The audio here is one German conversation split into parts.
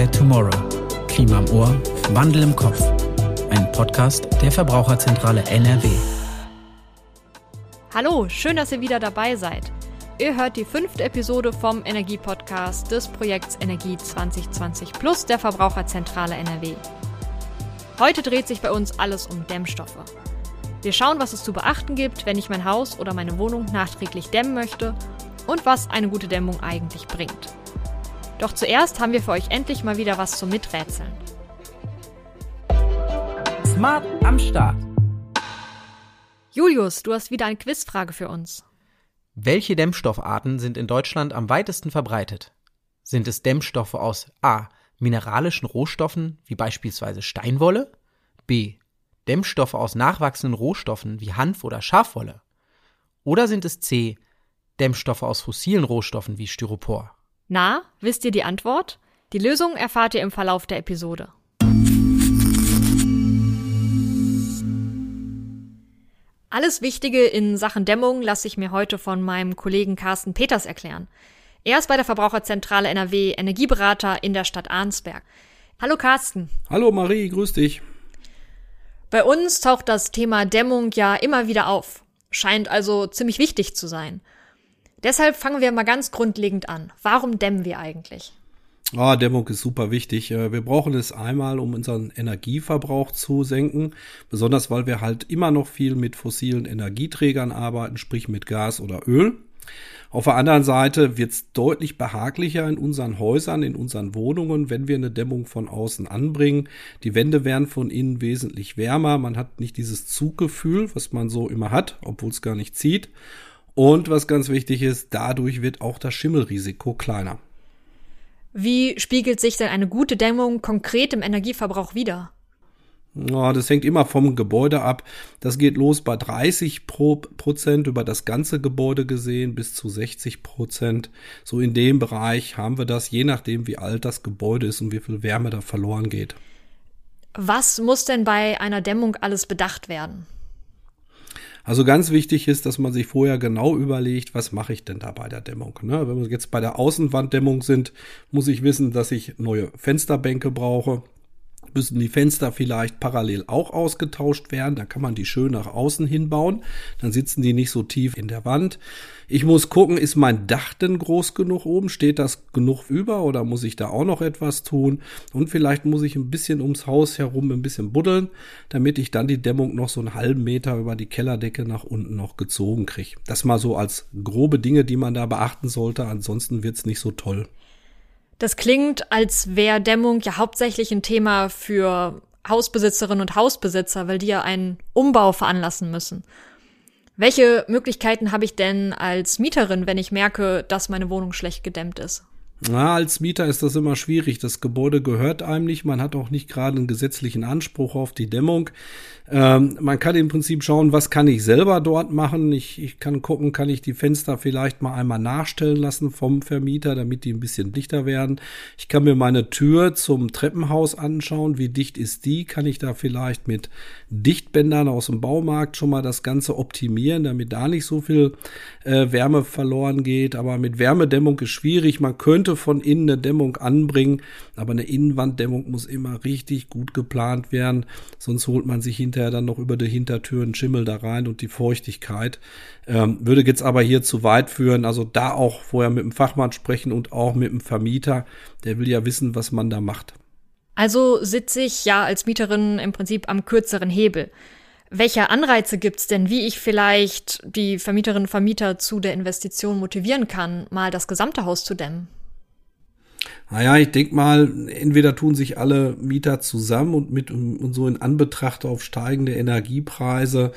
Care Tomorrow. Klima im Ohr, Wandel im Kopf. Ein Podcast der Verbraucherzentrale NRW. Hallo, schön, dass ihr wieder dabei seid. Ihr hört die fünfte Episode vom Energiepodcast des Projekts Energie 2020 Plus der Verbraucherzentrale NRW. Heute dreht sich bei uns alles um Dämmstoffe. Wir schauen, was es zu beachten gibt, wenn ich mein Haus oder meine Wohnung nachträglich dämmen möchte und was eine gute Dämmung eigentlich bringt. Doch zuerst haben wir für euch endlich mal wieder was zum Miträtseln. Smart am Start. Julius, du hast wieder eine Quizfrage für uns. Welche Dämmstoffarten sind in Deutschland am weitesten verbreitet? Sind es Dämmstoffe aus A. mineralischen Rohstoffen wie beispielsweise Steinwolle, B. Dämmstoffe aus nachwachsenden Rohstoffen wie Hanf oder Schafwolle? Oder sind es C. Dämmstoffe aus fossilen Rohstoffen wie Styropor? Na, wisst ihr die Antwort? Die Lösung erfahrt ihr im Verlauf der Episode. Alles Wichtige in Sachen Dämmung lasse ich mir heute von meinem Kollegen Carsten Peters erklären. Er ist bei der Verbraucherzentrale NRW Energieberater in der Stadt Arnsberg. Hallo Carsten. Hallo Marie, grüß dich. Bei uns taucht das Thema Dämmung ja immer wieder auf. Scheint also ziemlich wichtig zu sein. Deshalb fangen wir mal ganz grundlegend an. Warum dämmen wir eigentlich? Ah, Dämmung ist super wichtig. Äh, wir brauchen es einmal, um unseren Energieverbrauch zu senken, besonders weil wir halt immer noch viel mit fossilen Energieträgern arbeiten, sprich mit Gas oder Öl. Auf der anderen Seite wird es deutlich behaglicher in unseren Häusern, in unseren Wohnungen, wenn wir eine Dämmung von außen anbringen. Die Wände werden von innen wesentlich wärmer. Man hat nicht dieses Zuggefühl, was man so immer hat, obwohl es gar nicht zieht. Und was ganz wichtig ist, dadurch wird auch das Schimmelrisiko kleiner. Wie spiegelt sich denn eine gute Dämmung konkret im Energieverbrauch wider? Ja, das hängt immer vom Gebäude ab. Das geht los bei 30 pro Prozent über das ganze Gebäude gesehen bis zu 60 Prozent. So in dem Bereich haben wir das, je nachdem wie alt das Gebäude ist und wie viel Wärme da verloren geht. Was muss denn bei einer Dämmung alles bedacht werden? Also ganz wichtig ist, dass man sich vorher genau überlegt, was mache ich denn da bei der Dämmung. Ne? Wenn wir jetzt bei der Außenwanddämmung sind, muss ich wissen, dass ich neue Fensterbänke brauche müssen die Fenster vielleicht parallel auch ausgetauscht werden. Da kann man die schön nach außen hinbauen. Dann sitzen die nicht so tief in der Wand. Ich muss gucken, ist mein Dach denn groß genug oben? Steht das genug über oder muss ich da auch noch etwas tun? Und vielleicht muss ich ein bisschen ums Haus herum ein bisschen buddeln, damit ich dann die Dämmung noch so einen halben Meter über die Kellerdecke nach unten noch gezogen kriege. Das mal so als grobe Dinge, die man da beachten sollte. Ansonsten wird's nicht so toll. Das klingt, als wäre Dämmung ja hauptsächlich ein Thema für Hausbesitzerinnen und Hausbesitzer, weil die ja einen Umbau veranlassen müssen. Welche Möglichkeiten habe ich denn als Mieterin, wenn ich merke, dass meine Wohnung schlecht gedämmt ist? Na, als Mieter ist das immer schwierig. Das Gebäude gehört einem nicht. Man hat auch nicht gerade einen gesetzlichen Anspruch auf die Dämmung. Ähm, man kann im Prinzip schauen, was kann ich selber dort machen. Ich, ich kann gucken, kann ich die Fenster vielleicht mal einmal nachstellen lassen vom Vermieter, damit die ein bisschen dichter werden. Ich kann mir meine Tür zum Treppenhaus anschauen. Wie dicht ist die? Kann ich da vielleicht mit Dichtbändern aus dem Baumarkt schon mal das Ganze optimieren, damit da nicht so viel äh, Wärme verloren geht. Aber mit Wärmedämmung ist schwierig. Man könnte von innen eine Dämmung anbringen, aber eine Innenwanddämmung muss immer richtig gut geplant werden. Sonst holt man sich hinterher dann noch über die Hintertür einen Schimmel da rein und die Feuchtigkeit. Ähm, würde jetzt aber hier zu weit führen. Also da auch vorher mit dem Fachmann sprechen und auch mit dem Vermieter. Der will ja wissen, was man da macht. Also sitze ich ja als Mieterin im Prinzip am kürzeren Hebel. Welche Anreize gibt's denn, wie ich vielleicht die Vermieterinnen und Vermieter zu der Investition motivieren kann, mal das gesamte Haus zu dämmen? Naja, ich denk mal, entweder tun sich alle Mieter zusammen und mit und so in Anbetracht auf steigende Energiepreise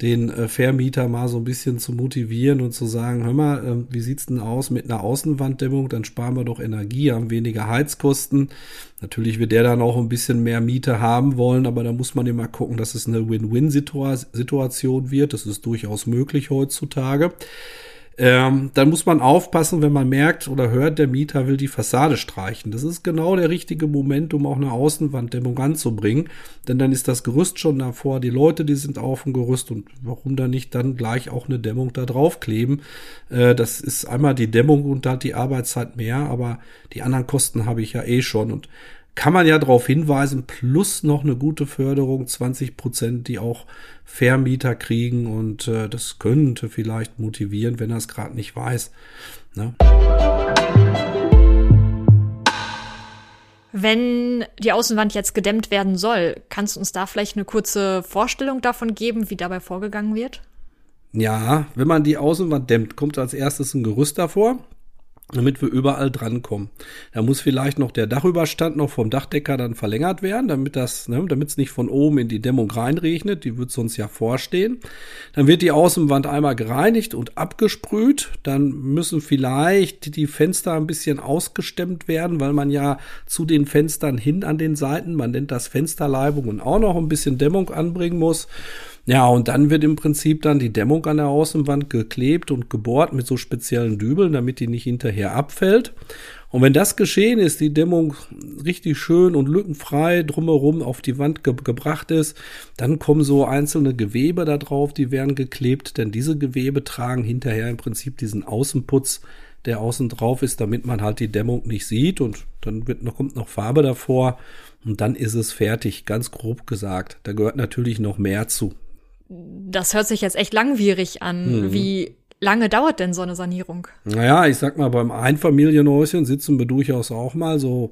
den äh, Vermieter mal so ein bisschen zu motivieren und zu sagen, hör mal, äh, wie sieht's denn aus mit einer Außenwanddämmung? Dann sparen wir doch Energie, haben weniger Heizkosten. Natürlich wird der dann auch ein bisschen mehr Miete haben wollen, aber da muss man immer gucken, dass es eine Win-Win-Situation wird. Das ist durchaus möglich heutzutage. Ähm, dann muss man aufpassen, wenn man merkt oder hört, der Mieter will die Fassade streichen. Das ist genau der richtige Moment, um auch eine Außenwanddämmung anzubringen, denn dann ist das Gerüst schon davor, die Leute, die sind auf dem Gerüst. Und warum dann nicht dann gleich auch eine Dämmung da drauf kleben? Äh, das ist einmal die Dämmung und da hat die Arbeitszeit mehr, aber die anderen Kosten habe ich ja eh schon. Und kann man ja darauf hinweisen, plus noch eine gute Förderung, 20 Prozent, die auch Vermieter kriegen und äh, das könnte vielleicht motivieren, wenn er es gerade nicht weiß. Ne? Wenn die Außenwand jetzt gedämmt werden soll, kannst du uns da vielleicht eine kurze Vorstellung davon geben, wie dabei vorgegangen wird? Ja, wenn man die Außenwand dämmt, kommt als erstes ein Gerüst davor damit wir überall drankommen. Da muss vielleicht noch der Dachüberstand noch vom Dachdecker dann verlängert werden, damit das, ne, damit es nicht von oben in die Dämmung reinregnet, die wird sonst ja vorstehen. Dann wird die Außenwand einmal gereinigt und abgesprüht. Dann müssen vielleicht die Fenster ein bisschen ausgestemmt werden, weil man ja zu den Fenstern hin an den Seiten, man nennt das Fensterleibung und auch noch ein bisschen Dämmung anbringen muss. Ja, und dann wird im Prinzip dann die Dämmung an der Außenwand geklebt und gebohrt mit so speziellen Dübeln, damit die nicht hinterher abfällt. Und wenn das geschehen ist, die Dämmung richtig schön und lückenfrei drumherum auf die Wand ge gebracht ist, dann kommen so einzelne Gewebe da drauf, die werden geklebt, denn diese Gewebe tragen hinterher im Prinzip diesen Außenputz, der außen drauf ist, damit man halt die Dämmung nicht sieht und dann wird noch, kommt noch Farbe davor und dann ist es fertig, ganz grob gesagt. Da gehört natürlich noch mehr zu das hört sich jetzt echt langwierig an. Mhm. Wie lange dauert denn so eine Sanierung? Naja, ich sag mal, beim Einfamilienhäuschen sitzen wir durchaus auch mal so,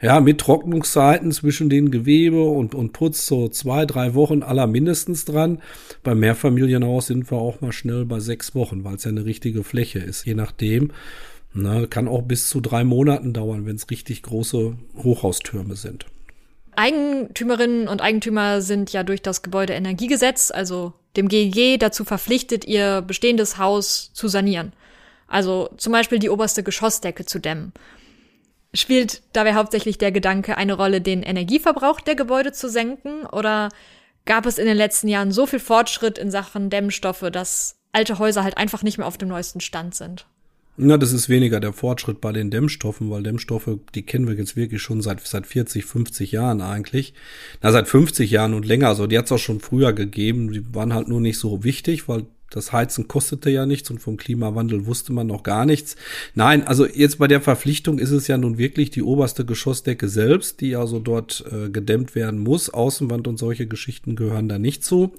ja, mit Trocknungszeiten zwischen den Gewebe und, und Putz so zwei, drei Wochen aller mindestens dran. Beim Mehrfamilienhaus sind wir auch mal schnell bei sechs Wochen, weil es ja eine richtige Fläche ist, je nachdem. Na, kann auch bis zu drei Monaten dauern, wenn es richtig große Hochhaustürme sind. Eigentümerinnen und Eigentümer sind ja durch das Gebäudeenergiegesetz, also dem GEG, dazu verpflichtet, ihr bestehendes Haus zu sanieren. Also zum Beispiel die oberste Geschossdecke zu dämmen. Spielt dabei hauptsächlich der Gedanke eine Rolle, den Energieverbrauch der Gebäude zu senken? Oder gab es in den letzten Jahren so viel Fortschritt in Sachen Dämmstoffe, dass alte Häuser halt einfach nicht mehr auf dem neuesten Stand sind? Na, das ist weniger der Fortschritt bei den Dämmstoffen, weil Dämmstoffe, die kennen wir jetzt wirklich schon seit, seit 40, 50 Jahren eigentlich. Na, seit 50 Jahren und länger. Also die hat es auch schon früher gegeben. Die waren halt nur nicht so wichtig, weil das Heizen kostete ja nichts und vom Klimawandel wusste man noch gar nichts. Nein, also jetzt bei der Verpflichtung ist es ja nun wirklich die oberste Geschossdecke selbst, die also dort äh, gedämmt werden muss. Außenwand und solche Geschichten gehören da nicht zu.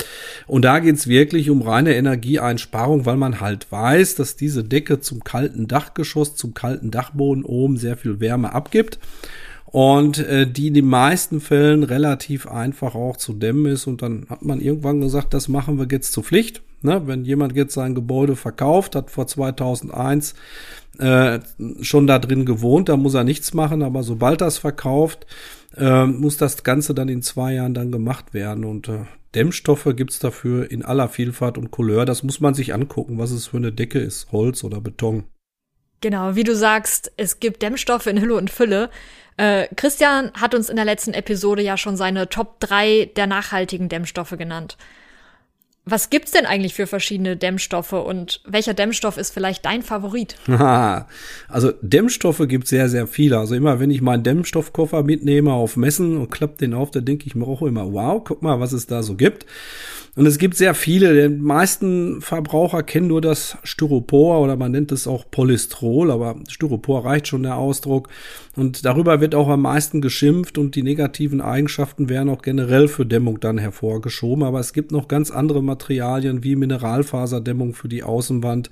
Und da geht's wirklich um reine Energieeinsparung, weil man halt weiß, dass diese Decke zum kalten Dachgeschoss, zum kalten Dachboden oben sehr viel Wärme abgibt und äh, die in den meisten Fällen relativ einfach auch zu dämmen ist. Und dann hat man irgendwann gesagt, das machen wir jetzt zur Pflicht. Ne? Wenn jemand jetzt sein Gebäude verkauft, hat vor 2001 äh, schon da drin gewohnt, da muss er nichts machen, aber sobald das verkauft, äh, muss das Ganze dann in zwei Jahren dann gemacht werden. Und äh, Dämmstoffe gibt's dafür in aller Vielfalt und Couleur. Das muss man sich angucken, was es für eine Decke ist, Holz oder Beton. Genau, wie du sagst, es gibt Dämmstoffe in Hülle und Fülle. Äh, Christian hat uns in der letzten Episode ja schon seine Top 3 der nachhaltigen Dämmstoffe genannt. Was gibt's denn eigentlich für verschiedene Dämmstoffe und welcher Dämmstoff ist vielleicht dein Favorit? also Dämmstoffe gibt sehr, sehr viele. Also immer, wenn ich meinen Dämmstoffkoffer mitnehme auf Messen und klapp den auf, da denke ich mir auch immer, wow, guck mal, was es da so gibt. Und es gibt sehr viele. Die meisten Verbraucher kennen nur das Styropor oder man nennt es auch Polystrol, aber Styropor reicht schon der Ausdruck. Und darüber wird auch am meisten geschimpft und die negativen Eigenschaften werden auch generell für Dämmung dann hervorgeschoben. Aber es gibt noch ganz andere Materialien wie Mineralfaserdämmung für die Außenwand,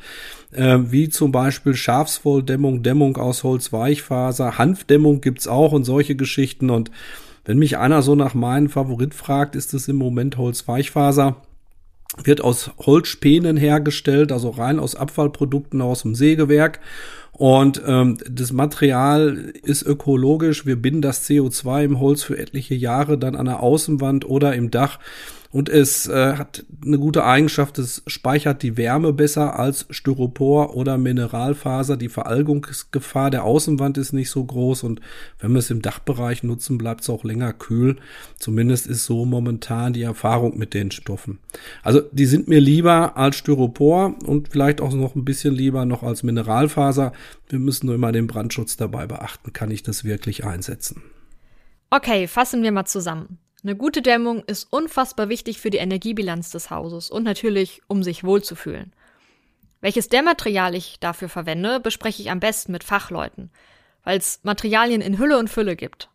äh, wie zum Beispiel Schafswolldämmung, Dämmung aus Holzweichfaser, Hanfdämmung gibt's auch und solche Geschichten und wenn mich einer so nach meinem Favorit fragt, ist es im Moment Holzweichfaser. Wird aus Holzspänen hergestellt, also rein aus Abfallprodukten aus dem Sägewerk. Und ähm, das Material ist ökologisch. Wir binden das CO2 im Holz für etliche Jahre dann an der Außenwand oder im Dach. Und es äh, hat eine gute Eigenschaft, es speichert die Wärme besser als Styropor oder Mineralfaser. Die Veralgungsgefahr der Außenwand ist nicht so groß und wenn wir es im Dachbereich nutzen, bleibt es auch länger kühl. Zumindest ist so momentan die Erfahrung mit den Stoffen. Also die sind mir lieber als Styropor und vielleicht auch noch ein bisschen lieber noch als Mineralfaser. Wir müssen nur immer den Brandschutz dabei beachten. Kann ich das wirklich einsetzen? Okay, fassen wir mal zusammen. Eine gute Dämmung ist unfassbar wichtig für die Energiebilanz des Hauses und natürlich, um sich wohlzufühlen. Welches Dämmmaterial ich dafür verwende, bespreche ich am besten mit Fachleuten, weil es Materialien in Hülle und Fülle gibt.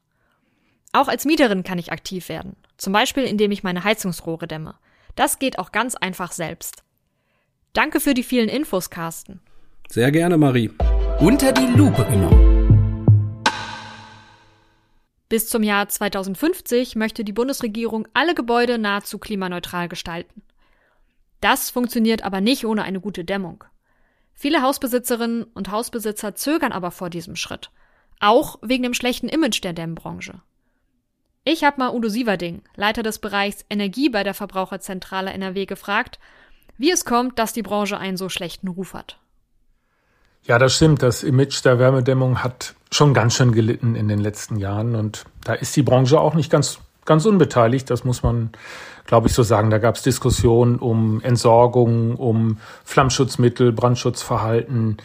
Auch als Mieterin kann ich aktiv werden, zum Beispiel indem ich meine Heizungsrohre dämme. Das geht auch ganz einfach selbst. Danke für die vielen Infos, Carsten. Sehr gerne, Marie. Unter die Lupe genommen. Bis zum Jahr 2050 möchte die Bundesregierung alle Gebäude nahezu klimaneutral gestalten. Das funktioniert aber nicht ohne eine gute Dämmung. Viele Hausbesitzerinnen und Hausbesitzer zögern aber vor diesem Schritt, auch wegen dem schlechten Image der Dämmbranche. Ich habe mal Udo Sieverding, Leiter des Bereichs Energie bei der Verbraucherzentrale NRW, gefragt, wie es kommt, dass die Branche einen so schlechten Ruf hat. Ja, das stimmt. Das Image der Wärmedämmung hat schon ganz schön gelitten in den letzten Jahren. Und da ist die Branche auch nicht ganz, ganz unbeteiligt. Das muss man, glaube ich, so sagen. Da gab es Diskussionen um Entsorgung, um Flammschutzmittel, Brandschutzverhalten.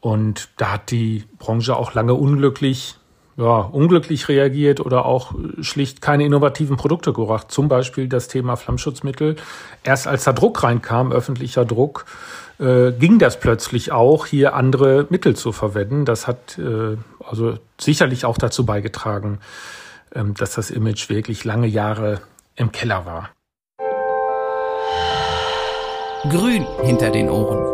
Und da hat die Branche auch lange unglücklich, ja, unglücklich reagiert oder auch schlicht keine innovativen Produkte gebracht. Zum Beispiel das Thema Flammschutzmittel. Erst als da Druck reinkam, öffentlicher Druck, äh, ging das plötzlich auch, hier andere Mittel zu verwenden. Das hat äh, also sicherlich auch dazu beigetragen, ähm, dass das Image wirklich lange Jahre im Keller war. Grün hinter den Ohren.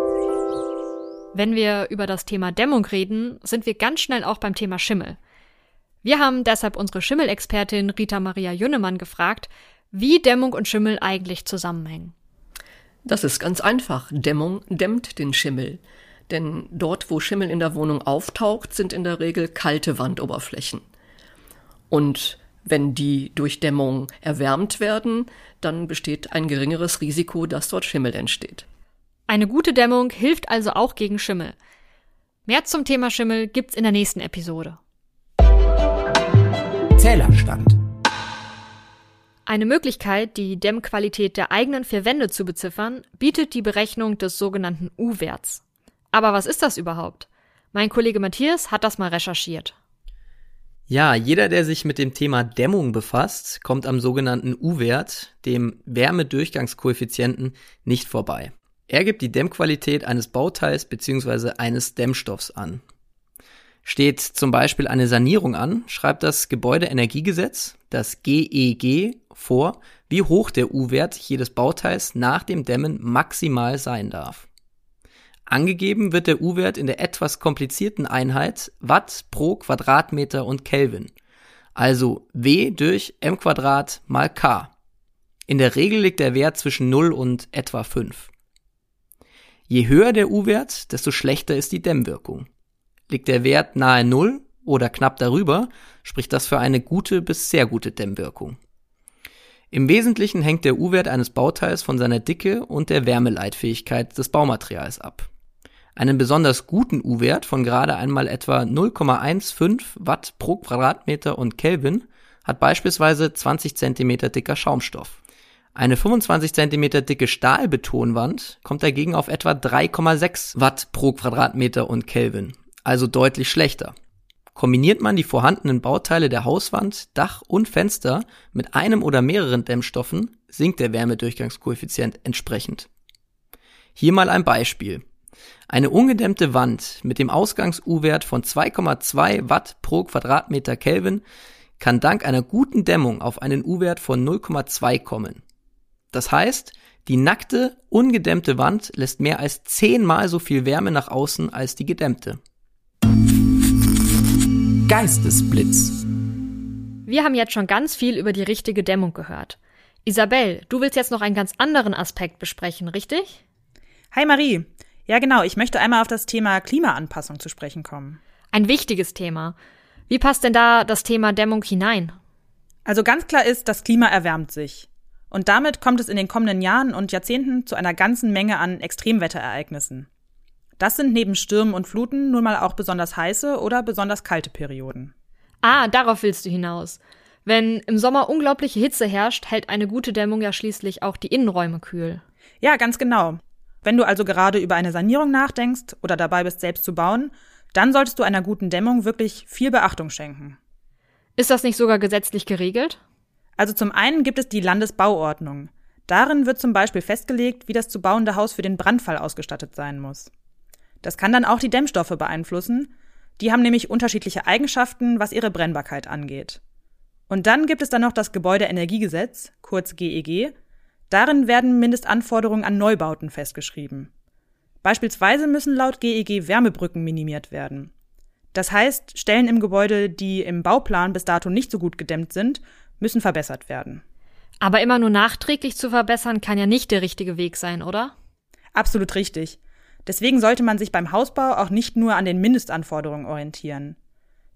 Wenn wir über das Thema Dämmung reden, sind wir ganz schnell auch beim Thema Schimmel. Wir haben deshalb unsere Schimmelexpertin Rita Maria Jünnemann gefragt, wie Dämmung und Schimmel eigentlich zusammenhängen. Das ist ganz einfach. Dämmung dämmt den Schimmel. Denn dort, wo Schimmel in der Wohnung auftaucht, sind in der Regel kalte Wandoberflächen. Und wenn die durch Dämmung erwärmt werden, dann besteht ein geringeres Risiko, dass dort Schimmel entsteht. Eine gute Dämmung hilft also auch gegen Schimmel. Mehr zum Thema Schimmel gibt's in der nächsten Episode. Zählerstand. Eine Möglichkeit, die Dämmqualität der eigenen vier Wände zu beziffern, bietet die Berechnung des sogenannten U-Werts. Aber was ist das überhaupt? Mein Kollege Matthias hat das mal recherchiert. Ja, jeder, der sich mit dem Thema Dämmung befasst, kommt am sogenannten U-Wert, dem Wärmedurchgangskoeffizienten, nicht vorbei. Er gibt die Dämmqualität eines Bauteils bzw. eines Dämmstoffs an. Steht zum Beispiel eine Sanierung an, schreibt das Gebäudeenergiegesetz, das GEG, vor, wie hoch der U-Wert jedes Bauteils nach dem Dämmen maximal sein darf. Angegeben wird der U-Wert in der etwas komplizierten Einheit Watt pro Quadratmeter und Kelvin, also W durch m Quadrat mal K. In der Regel liegt der Wert zwischen 0 und etwa 5. Je höher der U-Wert, desto schlechter ist die Dämmwirkung. Liegt der Wert nahe Null oder knapp darüber, spricht das für eine gute bis sehr gute Dämmwirkung. Im Wesentlichen hängt der U-Wert eines Bauteils von seiner Dicke und der Wärmeleitfähigkeit des Baumaterials ab. Einen besonders guten U-Wert von gerade einmal etwa 0,15 Watt pro Quadratmeter und Kelvin hat beispielsweise 20 cm dicker Schaumstoff. Eine 25 cm dicke Stahlbetonwand kommt dagegen auf etwa 3,6 Watt pro Quadratmeter und Kelvin, also deutlich schlechter. Kombiniert man die vorhandenen Bauteile der Hauswand, Dach und Fenster mit einem oder mehreren Dämmstoffen, sinkt der Wärmedurchgangskoeffizient entsprechend. Hier mal ein Beispiel. Eine ungedämmte Wand mit dem Ausgangs-U-Wert von 2,2 Watt pro Quadratmeter Kelvin kann dank einer guten Dämmung auf einen U-Wert von 0,2 kommen. Das heißt, die nackte, ungedämmte Wand lässt mehr als zehnmal so viel Wärme nach außen als die gedämmte. Geistesblitz. Wir haben jetzt schon ganz viel über die richtige Dämmung gehört. Isabel, du willst jetzt noch einen ganz anderen Aspekt besprechen, richtig? Hi Marie. Ja genau, ich möchte einmal auf das Thema Klimaanpassung zu sprechen kommen. Ein wichtiges Thema. Wie passt denn da das Thema Dämmung hinein? Also ganz klar ist, das Klima erwärmt sich. Und damit kommt es in den kommenden Jahren und Jahrzehnten zu einer ganzen Menge an Extremwetterereignissen. Das sind neben Stürmen und Fluten nun mal auch besonders heiße oder besonders kalte Perioden. Ah, darauf willst du hinaus. Wenn im Sommer unglaubliche Hitze herrscht, hält eine gute Dämmung ja schließlich auch die Innenräume kühl. Ja, ganz genau. Wenn du also gerade über eine Sanierung nachdenkst oder dabei bist, selbst zu bauen, dann solltest du einer guten Dämmung wirklich viel Beachtung schenken. Ist das nicht sogar gesetzlich geregelt? Also zum einen gibt es die Landesbauordnung. Darin wird zum Beispiel festgelegt, wie das zu bauende Haus für den Brandfall ausgestattet sein muss. Das kann dann auch die Dämmstoffe beeinflussen. Die haben nämlich unterschiedliche Eigenschaften, was ihre Brennbarkeit angeht. Und dann gibt es dann noch das Gebäudeenergiegesetz, kurz GEG. Darin werden Mindestanforderungen an Neubauten festgeschrieben. Beispielsweise müssen laut GEG Wärmebrücken minimiert werden. Das heißt, Stellen im Gebäude, die im Bauplan bis dato nicht so gut gedämmt sind, müssen verbessert werden. Aber immer nur nachträglich zu verbessern kann ja nicht der richtige Weg sein, oder? Absolut richtig. Deswegen sollte man sich beim Hausbau auch nicht nur an den Mindestanforderungen orientieren.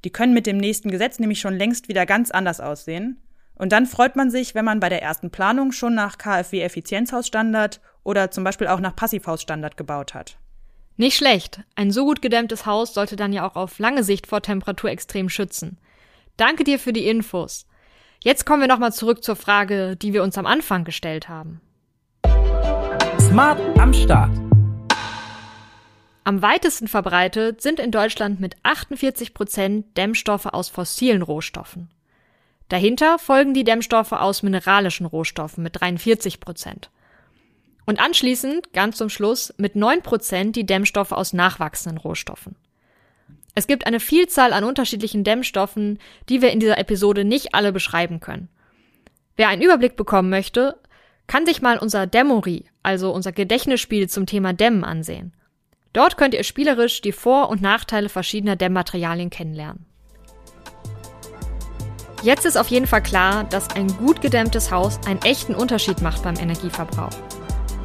Die können mit dem nächsten Gesetz nämlich schon längst wieder ganz anders aussehen. Und dann freut man sich, wenn man bei der ersten Planung schon nach KfW-Effizienzhausstandard oder zum Beispiel auch nach Passivhausstandard gebaut hat. Nicht schlecht. Ein so gut gedämmtes Haus sollte dann ja auch auf lange Sicht vor Temperaturextrem schützen. Danke dir für die Infos. Jetzt kommen wir nochmal zurück zur Frage, die wir uns am Anfang gestellt haben. Smart am Start. Am weitesten verbreitet sind in Deutschland mit 48 Prozent Dämmstoffe aus fossilen Rohstoffen. Dahinter folgen die Dämmstoffe aus mineralischen Rohstoffen mit 43 Prozent. Und anschließend, ganz zum Schluss, mit 9 Prozent die Dämmstoffe aus nachwachsenden Rohstoffen. Es gibt eine Vielzahl an unterschiedlichen Dämmstoffen, die wir in dieser Episode nicht alle beschreiben können. Wer einen Überblick bekommen möchte, kann sich mal unser Dämmory, also unser Gedächtnisspiel zum Thema Dämmen ansehen. Dort könnt ihr spielerisch die Vor- und Nachteile verschiedener Dämmmaterialien kennenlernen. Jetzt ist auf jeden Fall klar, dass ein gut gedämmtes Haus einen echten Unterschied macht beim Energieverbrauch.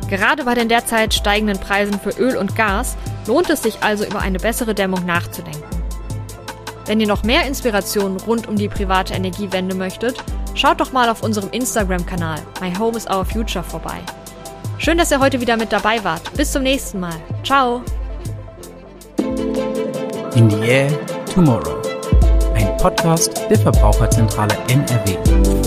Gerade bei den derzeit steigenden Preisen für Öl und Gas lohnt es sich also über eine bessere Dämmung nachzudenken. Wenn ihr noch mehr Inspirationen rund um die private Energiewende möchtet, schaut doch mal auf unserem Instagram-Kanal My Home is Our Future vorbei. Schön, dass ihr heute wieder mit dabei wart. Bis zum nächsten Mal. Ciao! In the Air Tomorrow. Ein Podcast der Verbraucherzentrale NRW.